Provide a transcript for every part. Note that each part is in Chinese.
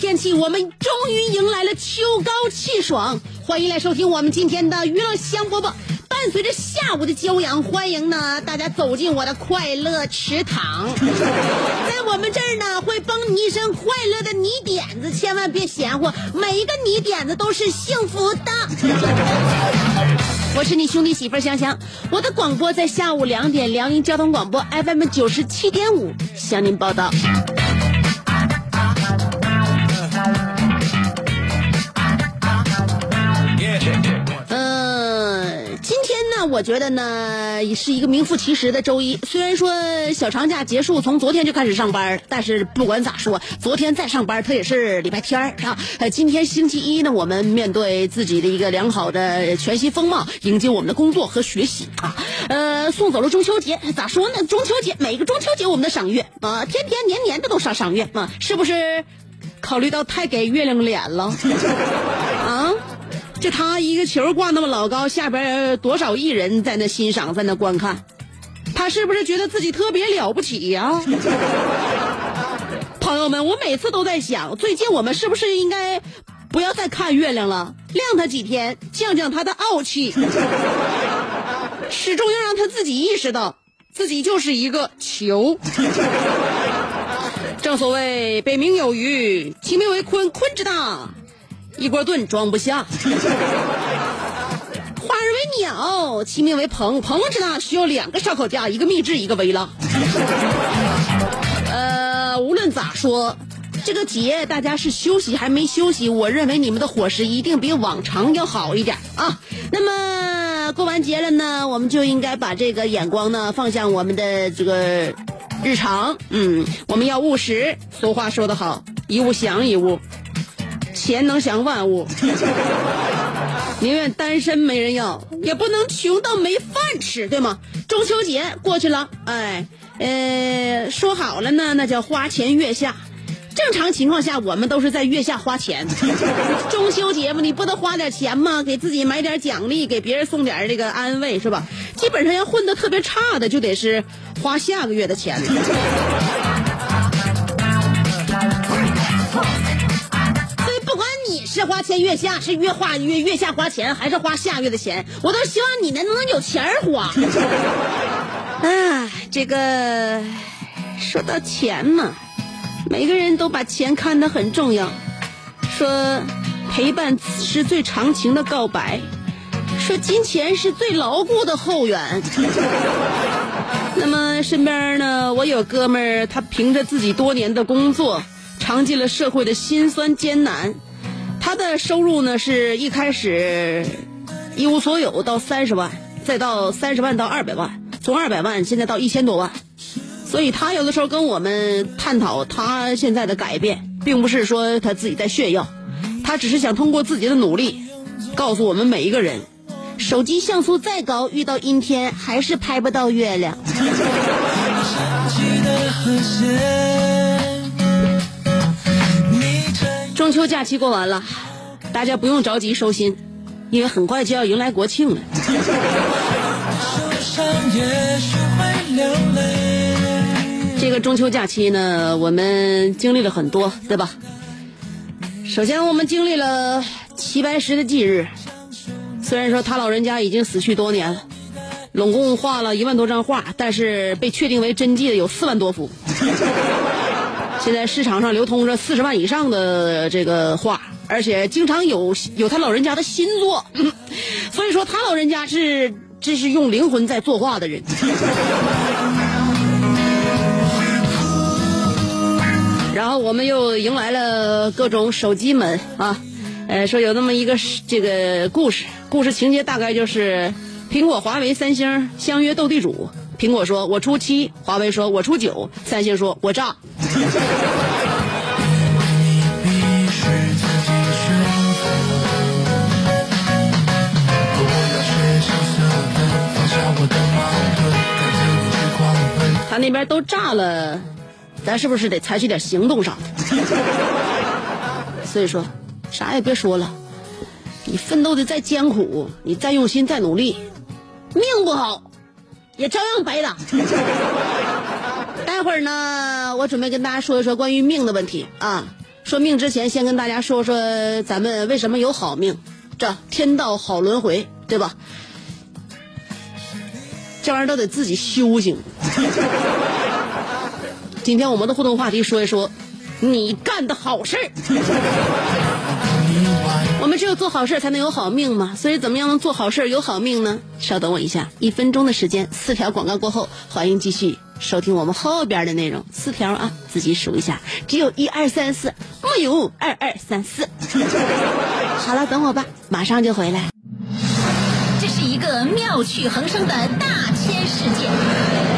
天气，我们终于迎来了秋高气爽。欢迎来收听我们今天的娱乐香饽饽。伴随着下午的骄阳，欢迎呢大家走进我的快乐池塘。在我们这儿呢，会帮你一身快乐的泥点子，千万别嫌乎，每一个泥点子都是幸福的。我是你兄弟媳妇儿香香，我的广播在下午两点，辽宁交通广播 FM 九十七点五向您报道。我觉得呢也是一个名副其实的周一。虽然说小长假结束，从昨天就开始上班，但是不管咋说，昨天再上班，它也是礼拜天儿啊。呃，今天星期一呢，我们面对自己的一个良好的全新风貌，迎接我们的工作和学习啊。呃，送走了中秋节，咋说呢？中秋节每个中秋节我们的赏月啊，天天年年的都赏赏月啊，是不是？考虑到太给月亮脸了！这他一个球挂那么老高，下边多少亿人在那欣赏，在那观看，他是不是觉得自己特别了不起呀、朋友们，我每次都在想，最近我们是不是应该不要再看月亮了，晾它几天，降降他的傲气，始终要让他自己意识到，自己就是一个球。正所谓北冥有鱼，其名为鲲，鲲之大，一锅炖装不下；花儿为鸟，其名为鹏，鹏之大，需要两个烧烤架，一个秘制，一个微辣。呃，无论咋说，这个节大家是休息还没休息，我认为你们的伙食一定比往常要好一点啊。那么过完节了呢，我们就应该把这个眼光呢放向我们的这个日常。嗯，我们要务实。俗话说得好，一物降一物，钱能降万物。宁愿单身没人要，也不能穷到没饭吃，对吗？中秋节过去了，哎，呃，说好了呢，那叫花前月下。正常情况下，我们都是在月下花钱。中秋节嘛，你不得花点钱吗？给自己买点奖励，给别人送点这个安慰，是吧？基本上要混得特别差的，就得是花下个月的钱。是花前月下，是月花月月下花钱，还是花下月的钱，我都希望你能能有钱花。哎，这个说到钱嘛，每个人都把钱看得很重要，说陪伴是最长情的告白，说金钱是最牢固的后援。那么身边呢，我有哥们儿，他凭着自己多年的工作，尝尽了社会的辛酸艰难。他的收入呢，是一开始一无所有，到三十万，再到三十万到二百万，从二百万现在到一千多万。所以他有的时候跟我们探讨他现在的改变，并不是说他自己在炫耀，他只是想通过自己的努力，告诉我们每一个人，手机像素再高，遇到阴天还是拍不到月亮。中秋假期过完了，大家不用着急收心，因为很快就要迎来国庆了。这个中秋假期呢，我们经历了很多，对吧？首先，我们经历了齐白石的忌日，虽然说他老人家已经死去多年了，拢共画了一万多张画，但是被确定为真迹的有四万多幅。现在市场上流通着四十万以上的这个画，而且经常有有他老人家的新作，所以说他老人家是这是用灵魂在作画的人。然后我们又迎来了各种手机们啊，呃，说有那么一个这个故事，故事情节大概就是苹果、华为、三星相约斗地主，苹果说我出七，华为说我出九，三星说我炸。他那边都炸了，咱是不是得采取点行动啥的？所以说，啥也别说了，你奋斗的再艰苦，你再用心再努力，命不好，也照样白打。待会儿呢，我准备跟大家说一说关于命的问题啊。说命之前，先跟大家说说咱们为什么有好命，这天道好轮回，对吧？这玩意儿都得自己修行。今天我们的互动话题说一说你干的好事儿。我们只有做好事才能有好命嘛，所以怎么样能做好事有好命呢？稍等我一下，一分钟的时间，四条广告过后，欢迎继续收听我们后边的内容。四条啊，自己数一下，只有一二三四，没有二二三四。好了，等我吧，马上就回来。这是一个妙趣横生的大千世界。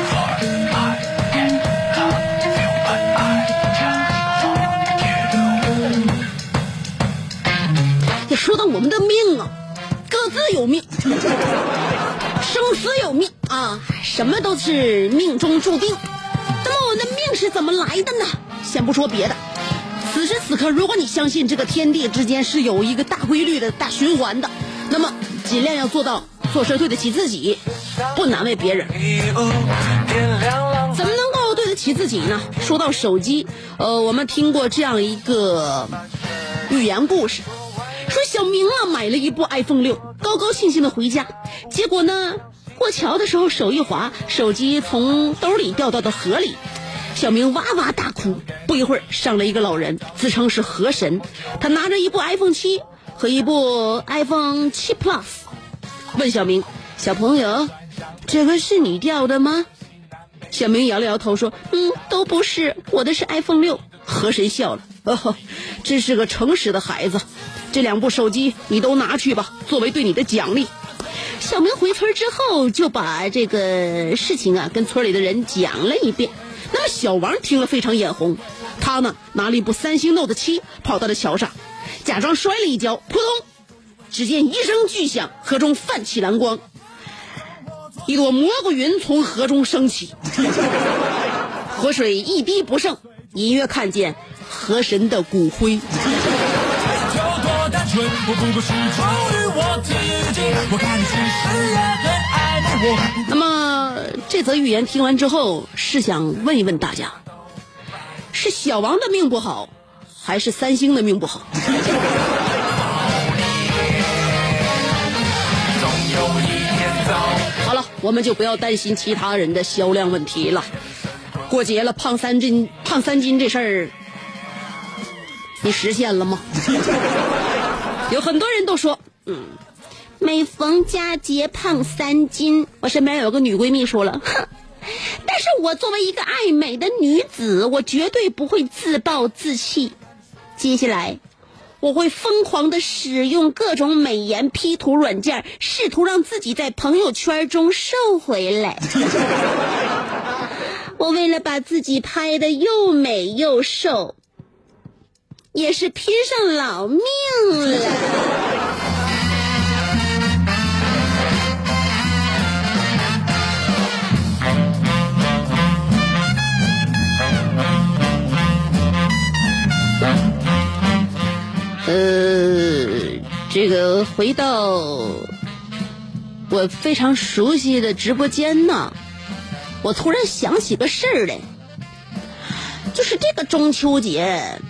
也说到我们的命啊，各自有命，生死有命啊，什么都是命中注定。那么我们的命是怎么来的呢？先不说别的，此时此刻，如果你相信这个天地之间是有一个大规律的大循环的，那么尽量要做到做事对得起自己，不难为别人。怎么能够对得起自己呢？说到手机，呃，我们听过这样一个寓言故事，小明啊买了一部 iPhone 六，高高兴兴的回家，结果呢过桥的时候手一滑，手机从兜里掉到了河里。小明哇哇大哭，不一会儿上来一个老人，自称是河神，他拿着一部 iPhone 七和一部 iPhone 七 Plus，问小明：“小朋友，这个是你掉的吗？”小明摇了摇头说：“嗯，都不是，我的是 iPhone 六。”河神笑了：“哦，真是个诚实的孩子，这两部手机你都拿去吧，作为对你的奖励。”小明回村之后就把这个事情啊跟村里的人讲了一遍。那么小王听了非常眼红，他呢拿了一部三星 Note 七跑到了桥上，假装摔了一跤，扑通！只见一声巨响，河中泛起蓝光，一朵蘑菇云从河中升起，河水一滴不剩，隐约看见河神的骨灰。那么这则寓言听完之后，是想问一问大家：是小王的命不好，还是三星的命不好？好了，我们就不要担心其他人的销量问题了。过节了，胖三斤，胖三斤这事儿，你实现了吗？有很多人都说，嗯。每逢佳节胖三斤，我身边有个女闺蜜说了，哼，但是我作为一个爱美的女子，我绝对不会自暴自弃。接下来，我会疯狂的使用各种美颜 P 图软件，试图让自己在朋友圈中瘦回来。我为了把自己拍的又美又瘦，也是拼上老命了。呃，这个回到我非常熟悉的直播间呢，我突然想起个事儿来，就是这个中秋节，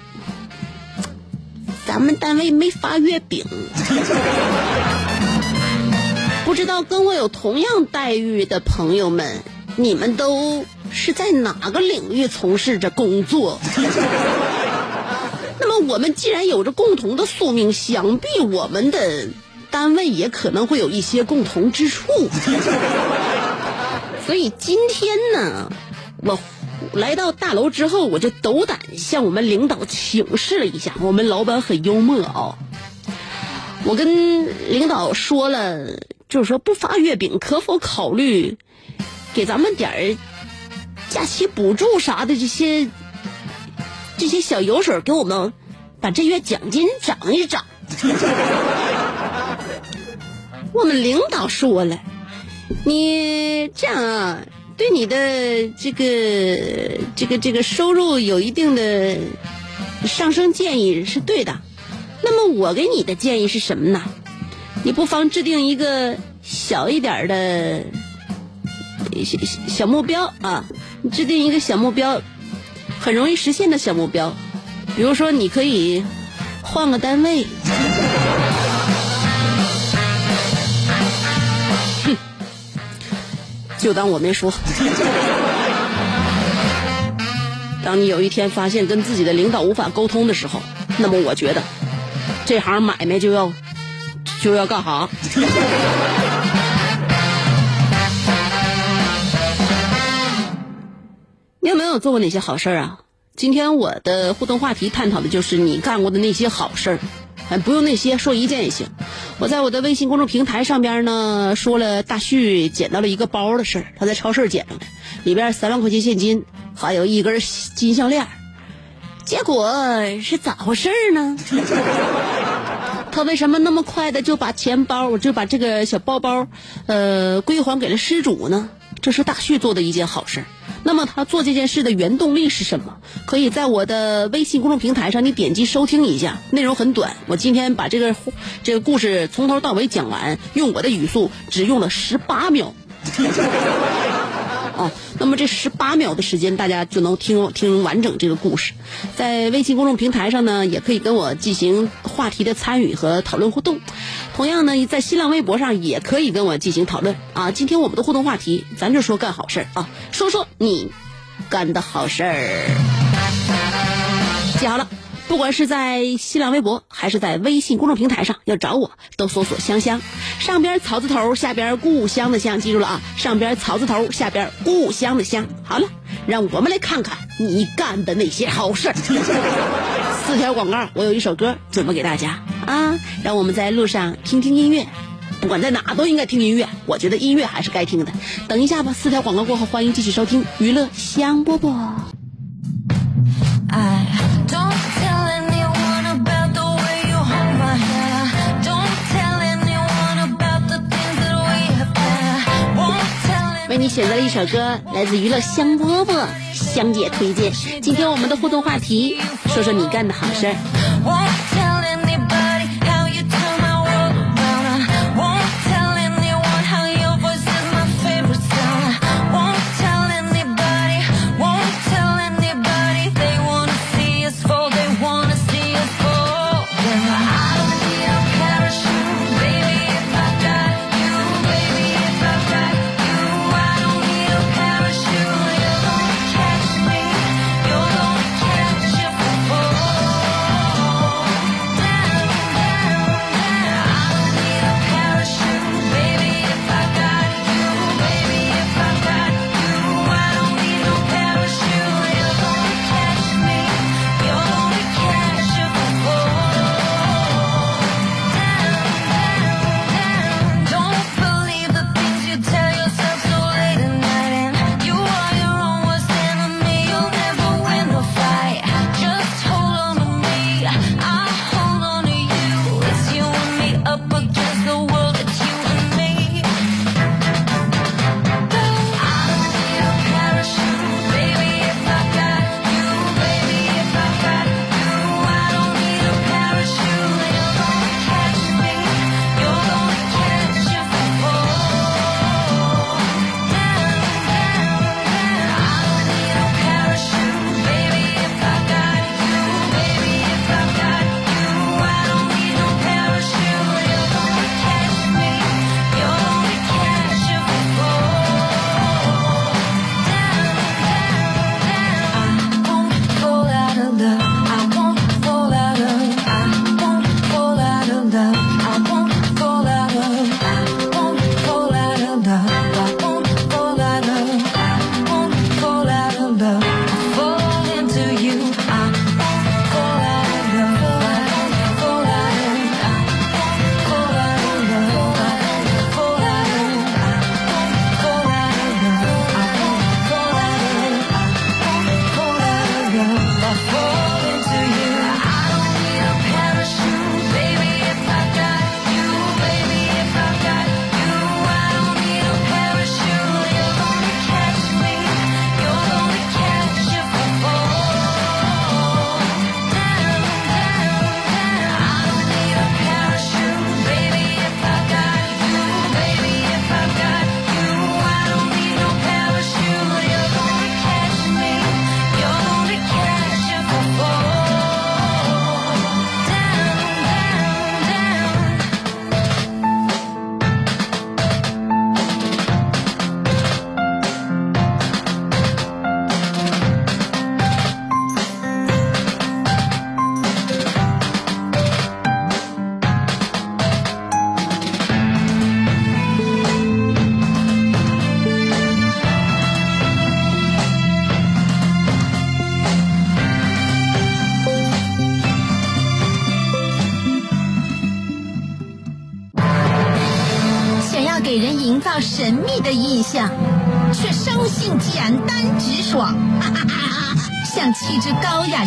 咱们单位没发月饼，不知道跟我有同样待遇的朋友们，你们都是在哪个领域从事着工作？那么我们既然有着共同的宿命，想必我们的单位也可能会有一些共同之处。所以今天呢，我来到大楼之后，我就斗胆向我们领导请示了一下。我们老板很幽默啊，我跟领导说了，就是说不发月饼，可否考虑给咱们点儿假期补助啥的这些。这些小油水给我们把这月奖金涨一涨。我们领导说了，你这样啊，对你的这个这个这个收入有一定的上升建议是对的。那么我给你的建议是什么呢？你不妨制定一个小一点的小小目标啊，你制定一个小目标。很容易实现的小目标，比如说，你可以换个单位。就当我没说。当你有一天发现跟自己的领导无法沟通的时候，那么我觉得这行买卖就要就要干哈？你有没有做过哪些好事儿啊？今天我的互动话题探讨的就是你干过的那些好事儿，哎，不用那些，说一件也行。我在我的微信公众平台上边呢说了大旭捡到了一个包的事儿，他在超市捡着的，里边三万块钱现金，还有一根金项链。结果是咋回事呢？他为什么那么快的就把钱包，我就把这个小包包，呃，归还给了失主呢？这是大旭做的一件好事。那么他做这件事的原动力是什么？可以在我的微信公众平台上，你点击收听一下，内容很短。我今天把这个这个故事从头到尾讲完，用我的语速只用了十八秒。哦，那么这十八秒的时间，大家就能听听完整这个故事。在微信公众平台上呢，也可以跟我进行话题的参与和讨论互动。同样呢，在新浪微博上也可以跟我进行讨论啊。今天我们的互动话题，咱就说干好事啊，说说你干的好事儿。记好了。不管是在新浪微博还是在微信公众平台上，要找我都搜索“香香”，上边草字头，下边故乡的乡，记住了啊！上边草字头，下边故乡的乡。好了，让我们来看看你干的那些好事。四条广告，我有一首歌准备给大家啊！让我们在路上听听音乐，不管在哪都应该听音乐。我觉得音乐还是该听的。等一下吧，四条广告过后，欢迎继续收听娱乐香饽饽。你选择了一首歌，来自娱乐香饽饽香姐推荐。今天我们的互动话题，说说你干的好事儿。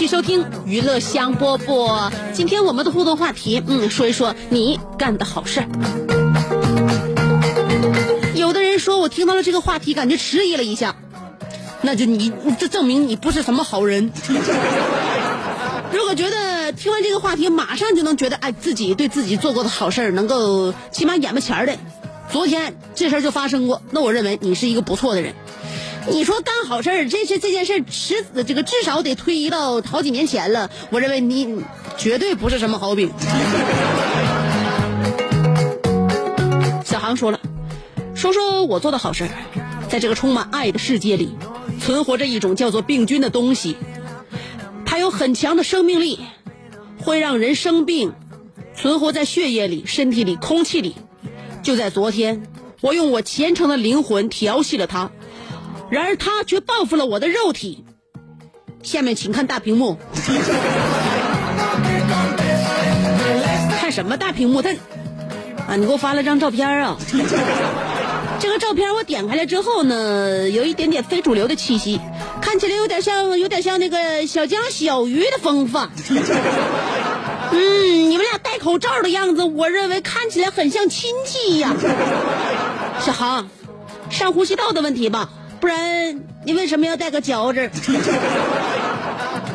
续收听娱乐香饽饽。今天我们的互动话题，嗯，说一说你干的好事儿。有的人说我听到了这个话题，感觉迟疑了一下，那就你这证明你不是什么好人。如果觉得听完这个话题，马上就能觉得哎，自己对自己做过的好事儿能够起码眼巴前儿的，昨天这事儿就发生过，那我认为你是一个不错的人。你说干好事儿，这是这件事迟这个至少得推移到好几年前了。我认为你绝对不是什么好饼。小航说了，说说我做的好事儿，在这个充满爱的世界里，存活着一种叫做病菌的东西，它有很强的生命力，会让人生病，存活在血液里、身体里、空气里。就在昨天，我用我虔诚的灵魂调戏了它。然而他却报复了我的肉体。下面请看大屏幕，看什么大屏幕？他啊，你给我发了张照片啊！这个照片我点开来之后呢，有一点点非主流的气息，看起来有点像，有点像那个小江小鱼的风范。嗯，你们俩戴口罩的样子，我认为看起来很像亲戚呀。小航，上呼吸道的问题吧。不然你为什么要带个脚趾？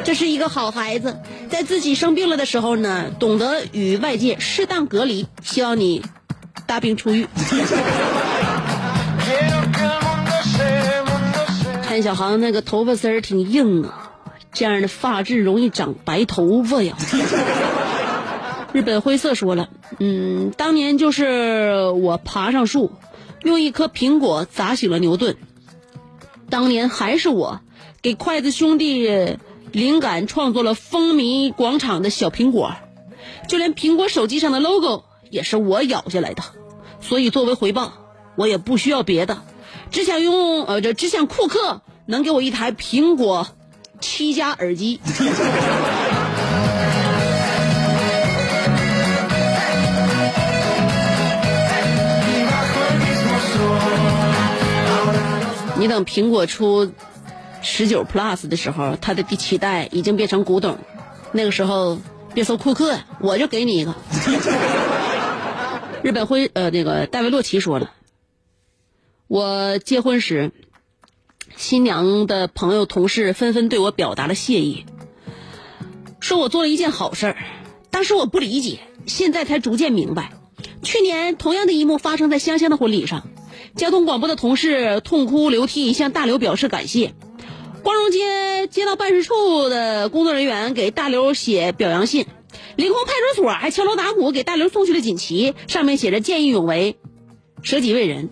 这是一个好孩子，在自己生病了的时候呢，懂得与外界适当隔离。希望你大病初愈。看小航那个头发丝儿挺硬啊，这样的发质容易长白头发呀。日本灰色说了，嗯，当年就是我爬上树，用一颗苹果砸醒了牛顿。当年还是我给筷子兄弟灵感创作了风靡广场的小苹果，就连苹果手机上的 logo 也是我咬下来的。所以作为回报，我也不需要别的，只想用呃，这只想库克能给我一台苹果七加耳机。你等苹果出十九 Plus 的时候，它的第七代已经变成古董，那个时候别说库克，我就给你一个。日本辉呃那个戴维洛奇说了，我结婚时，新娘的朋友同事纷纷对我表达了谢意，说我做了一件好事儿，当时我不理解，现在才逐渐明白，去年同样的一幕发生在香香的婚礼上。交通广播的同事痛哭流涕向大刘表示感谢，光荣街街道办事处的工作人员给大刘写表扬信，临空派出所还敲锣打鼓给大刘送去了锦旗，上面写着见义勇为，舍己为人。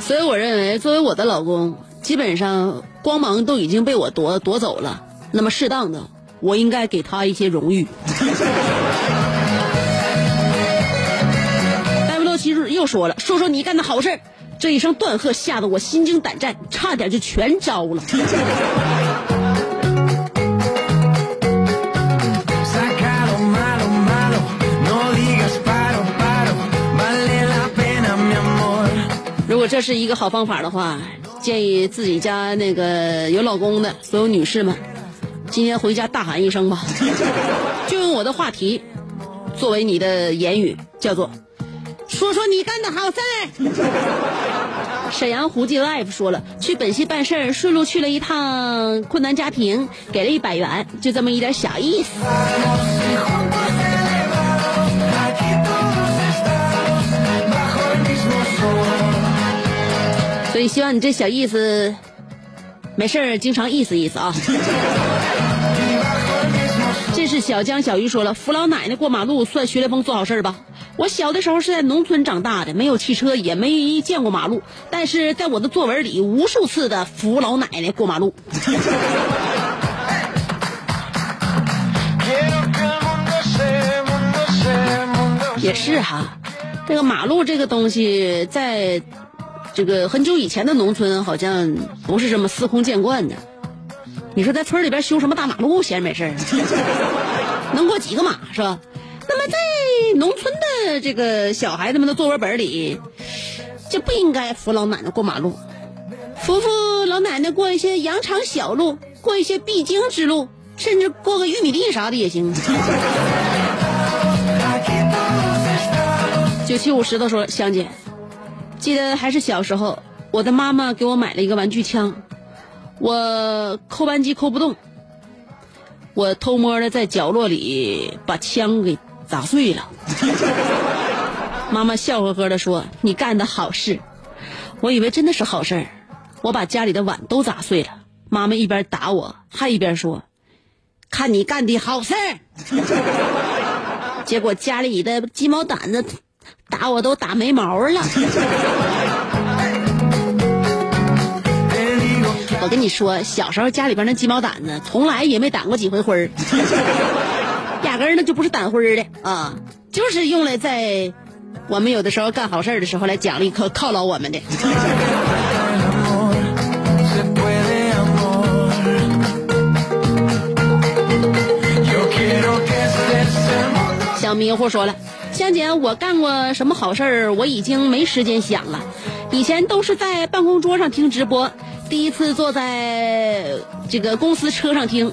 所以我认为，作为我的老公，基本上光芒都已经被我夺夺走了，那么适当的。我应该给他一些荣誉。戴维洛奇又说了，说说你干的好事这一声断喝吓得我心惊胆战，差点就全招了。如果这是一个好方法的话，建议自己家那个有老公的所有女士们，今天回家大喊一声吧，就用我的话题作为你的言语，叫做“说说你干的好事儿”。沈阳胡记 life 说了，去本溪办事儿，顺路去了一趟困难家庭，给了一百元，就这么一点小意思。所以希望你这小意思，没事儿经常意思意思啊。这是小江小鱼说了，扶老奶奶过马路算学雷锋做好事儿吧？我小的时候是在农村长大的，没有汽车，也没见过马路，但是在我的作文里无数次的扶老奶奶过马路。也是哈，这个马路这个东西，在这个很久以前的农村，好像不是这么司空见惯的。你说在村里边修什么大马路，闲着没事儿，能过几个马是吧？那么在农村的这个小孩子们的作文本里，就不应该扶老奶奶过马路，扶扶老奶奶过一些羊肠小路，过一些必经之路，甚至过个玉米地啥的也行。九七五石头说：“香姐，记得还是小时候，我的妈妈给我买了一个玩具枪，我扣扳机扣不动，我偷摸的在角落里把枪给砸碎了。妈妈笑呵呵的说：‘你干的好事。’我以为真的是好事儿，我把家里的碗都砸碎了。妈妈一边打我，还一边说：‘看你干的好事儿。’ 结果家里的鸡毛掸子。”打我都打没毛了。我跟你说，小时候家里边那鸡毛掸子，从来也没掸过几回灰儿，压根儿那就不是掸灰儿的啊，就是用来在我们有的时候干好事的时候来奖励、犒犒劳我们的。小迷糊说了。香姐，我干过什么好事儿？我已经没时间想了。以前都是在办公桌上听直播，第一次坐在这个公司车上听。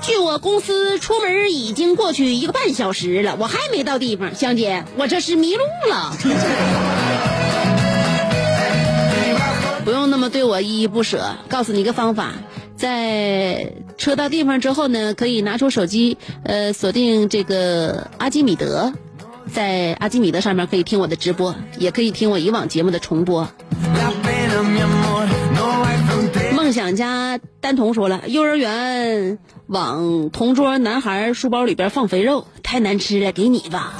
距我公司出门已经过去一个半小时了，我还没到地方。香姐，我这是迷路了。不用那么对我依依不舍。告诉你一个方法，在车到地方之后呢，可以拿出手机，呃，锁定这个阿基米德。在阿基米德上面可以听我的直播，也可以听我以往节目的重播。梦想家丹彤说了，幼儿园往同桌男孩书包里边放肥肉，太难吃了，给你吧。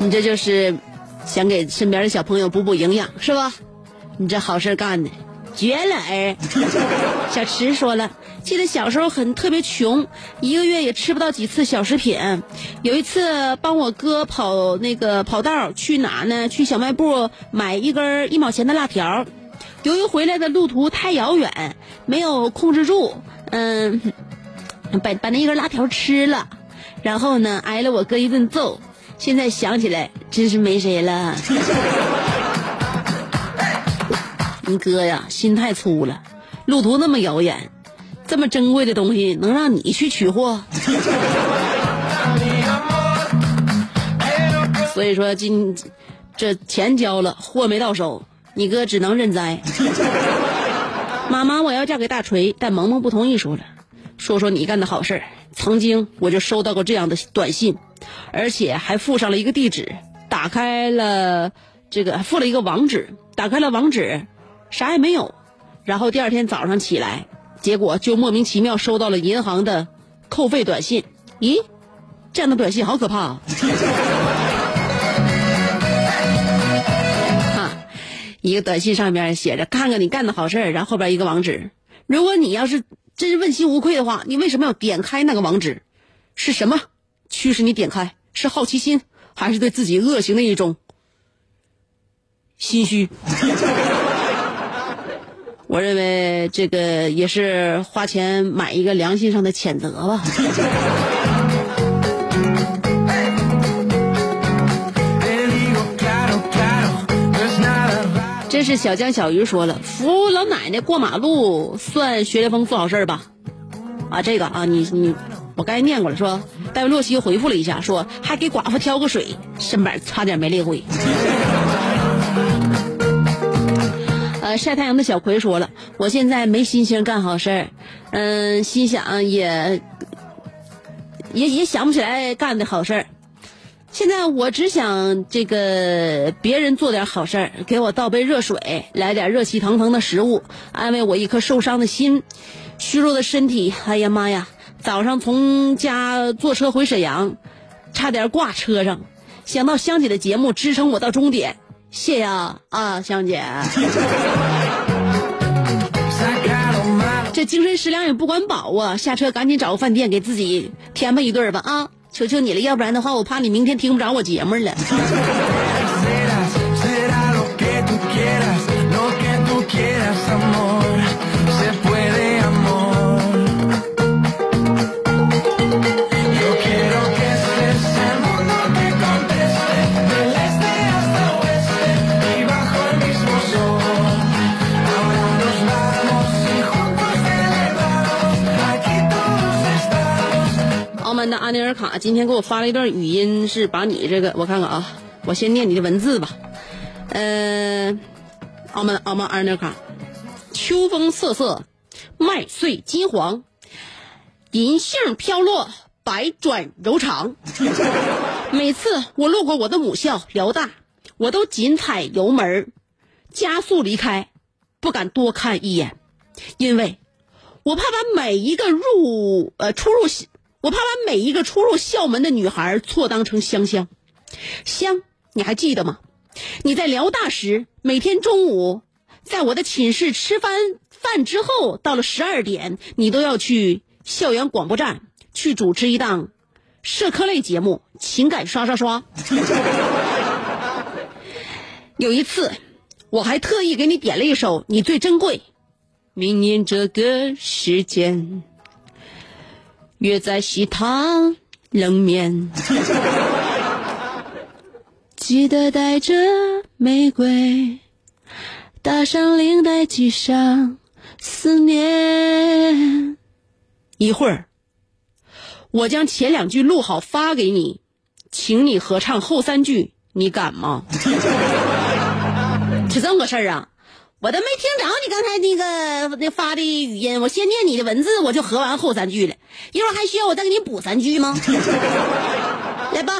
你这就是想给身边的小朋友补补营养，是吧？你这好事干的。绝了儿，小池说了，记得小时候很特别穷，一个月也吃不到几次小食品。有一次帮我哥跑那个跑道去哪呢？去小卖部买一根一毛钱的辣条，由于回来的路途太遥远，没有控制住，嗯，把把那一根辣条吃了，然后呢挨了我哥一顿揍。现在想起来真是没谁了。你哥呀，心太粗了，路途那么遥远，这么珍贵的东西能让你去取货？所以说今这钱交了，货没到手，你哥只能认栽。妈妈，我要嫁给大锤，但萌萌不同意，说了，说说你干的好事儿。曾经我就收到过这样的短信，而且还附上了一个地址，打开了这个，附了一个网址，打开了网址。啥也没有，然后第二天早上起来，结果就莫名其妙收到了银行的扣费短信。咦，这样的短信好可怕啊！啊，一个短信上面写着“看看你干的好事儿”，然后后边一个网址。如果你要是真是问心无愧的话，你为什么要点开那个网址？是什么驱使你点开？是好奇心，还是对自己恶行的一种心虚？我认为这个也是花钱买一个良心上的谴责吧。这是小江小鱼说了，扶老奶奶过马路算学雷锋做好事吧？啊，这个啊，你你，我刚才念过了，说戴维洛西回复了一下，说还给寡妇挑个水，身板差点没累毁。呃，晒太阳的小葵说了，我现在没心情干好事儿，嗯，心想也也也想不起来干的好事儿。现在我只想这个别人做点好事儿，给我倒杯热水，来点热气腾腾的食物，安慰我一颗受伤的心，虚弱的身体。哎呀妈呀！早上从家坐车回沈阳，差点挂车上，想到香姐的节目支撑我到终点，谢呀啊，香姐。这精神食粮也不管饱啊，下车赶紧找个饭店给自己填吧一顿吧啊！求求你了，要不然的话，我怕你明天听不着我节目了。阿尼尔卡今天给我发了一段语音，是把你这个我看看啊，我先念你的文字吧。呃，澳门阿门阿尼尔卡，秋风瑟瑟，麦穗金黄，银杏飘落，百转柔肠。每次我路过我的母校辽大，我都紧踩油门，加速离开，不敢多看一眼，因为我怕把每一个入呃出入。我怕把每一个出入校门的女孩错当成香香，香，你还记得吗？你在辽大时，每天中午在我的寝室吃饭饭之后，到了十二点，你都要去校园广播站去主持一档社科类节目《情感刷刷刷》。有一次，我还特意给你点了一首《你最珍贵》，明年这个时间。约在西塘冷面，记得带着玫瑰，打上领带系上思念。一会儿，我将前两句录好发给你，请你合唱后三句，你敢吗？是这么个事儿啊。我都没听着你刚才那个那发的语音，我先念你的文字，我就合完后三句了。一会儿还需要我再给你补三句吗？来吧，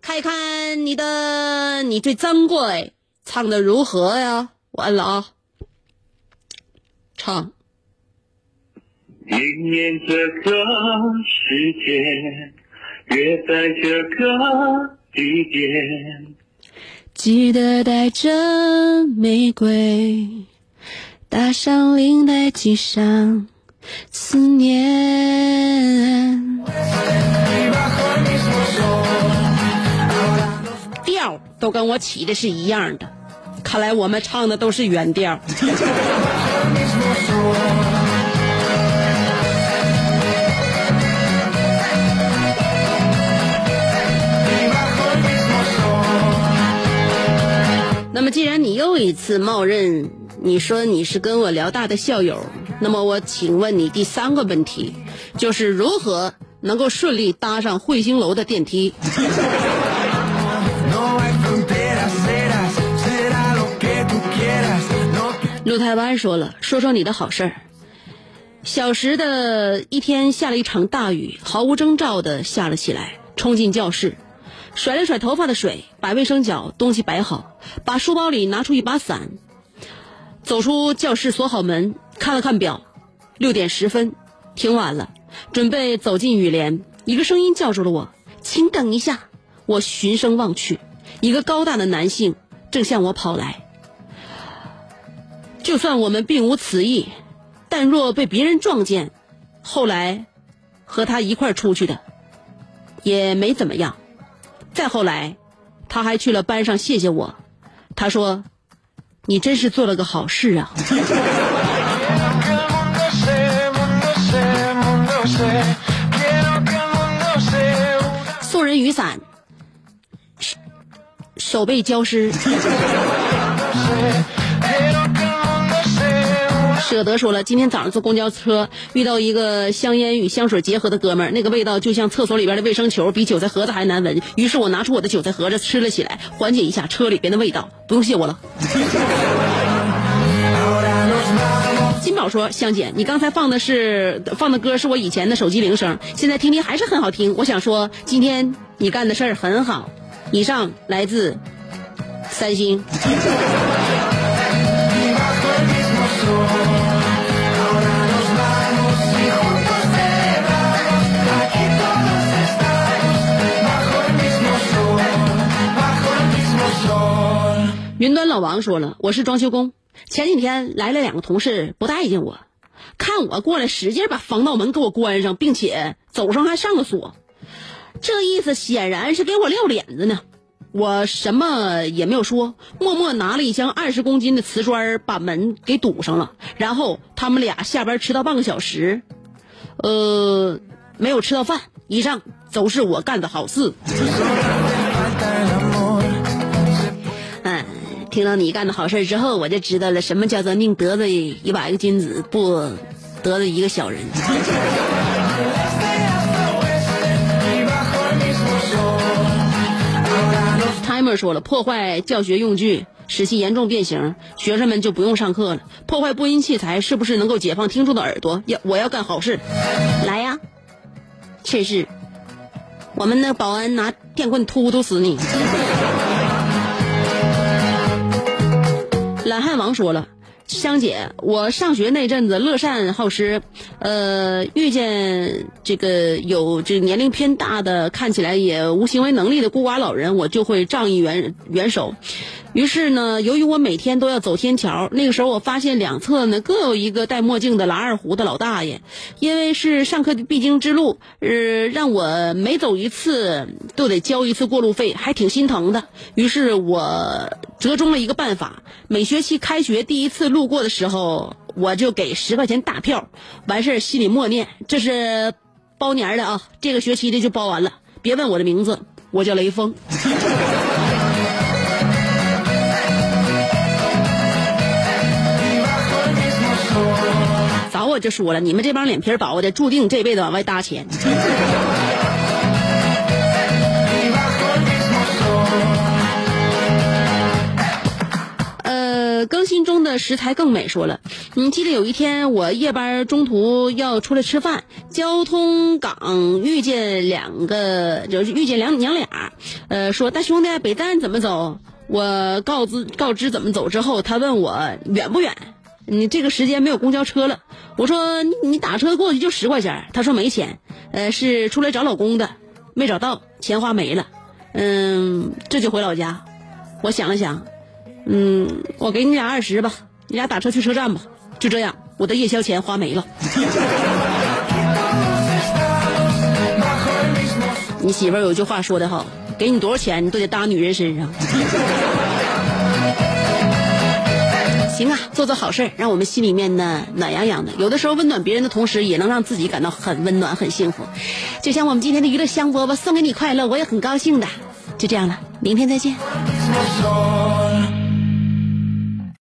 看一看你的你最珍贵唱的如何呀？我摁了啊，唱。今年这个时间，约在这个地点。记得带着玫瑰，打上领带系上思念。调都跟我起的是一样的，看来我们唱的都是原调。那么，既然你又一次冒认你说你是跟我辽大的校友，那么我请问你第三个问题，就是如何能够顺利搭上彗星楼的电梯？陆台湾说了，说说你的好事儿。小时的一天下了一场大雨，毫无征兆的下了起来，冲进教室。甩了甩头发的水，把卫生角东西摆好，把书包里拿出一把伞，走出教室，锁好门，看了看表，六点十分，挺晚了，准备走进雨帘，一个声音叫住了我：“请等一下。”我循声望去，一个高大的男性正向我跑来。就算我们并无此意，但若被别人撞见，后来和他一块出去的，也没怎么样。再后来，他还去了班上谢谢我。他说：“你真是做了个好事啊。”送人雨伞，手背浇湿。舍得说了，今天早上坐公交车遇到一个香烟与香水结合的哥们儿，那个味道就像厕所里边的卫生球，比韭菜盒子还难闻。于是我拿出我的韭菜盒子吃了起来，缓解一下车里边的味道。不用谢我了。金宝说：“香姐，你刚才放的是放的歌是我以前的手机铃声，现在听听还是很好听。我想说，今天你干的事儿很好。”以上来自三星。云端老王说了，我是装修工，前几天来了两个同事，不待见我，看我过来，使劲把防盗门给我关上，并且走上还上了锁，这意思显然是给我撂脸子呢。我什么也没有说，默默拿了一箱二十公斤的瓷砖把门给堵上了，然后他们俩下班迟到半个小时，呃，没有吃到饭。以上都是我干的好事。听到你干的好事之后，我就知道了什么叫做宁得罪一百个君子，不得罪一个小人。Timer 说了，破坏教学用具，使其严重变形，学生们就不用上课了。破坏播音器材，是不是能够解放听众的耳朵？要我要干好事，来呀！趁势，我们的保安拿电棍突突死你！懒汉王说了。香姐，我上学那阵子乐善好施，呃，遇见这个有这年龄偏大的、看起来也无行为能力的孤寡老人，我就会仗义援援手。于是呢，由于我每天都要走天桥，那个时候我发现两侧呢各有一个戴墨镜的拉二胡的老大爷，因为是上课的必经之路，呃，让我每走一次都得交一次过路费，还挺心疼的。于是我折中了一个办法，每学期开学第一次路过的时候，我就给十块钱大票，完事儿心里默念这是包年的啊，这个学期的就包完了。别问我的名字，我叫雷锋。我就说了，你们这帮脸皮薄的，注定这辈子往外搭钱。呃，更新中的食材更美说了，你记得有一天我夜班中途要出来吃饭，交通岗遇见两个，就是遇见两娘俩，呃，说大兄弟北站怎么走？我告知告知怎么走之后，他问我远不远？你这个时间没有公交车了，我说你打车过去就十块钱，他说没钱，呃，是出来找老公的，没找到，钱花没了，嗯，这就回老家。我想了想，嗯，我给你俩二十吧，你俩打车去车站吧。就这样，我的夜宵钱花没了。你媳妇有句话说的好，给你多少钱，你都得搭女人身上。行啊，做做好事让我们心里面呢暖洋洋的。有的时候温暖别人的同时，也能让自己感到很温暖、很幸福。就像我们今天的娱乐香饽饽送给你快乐，我也很高兴的。就这样了，明天再见。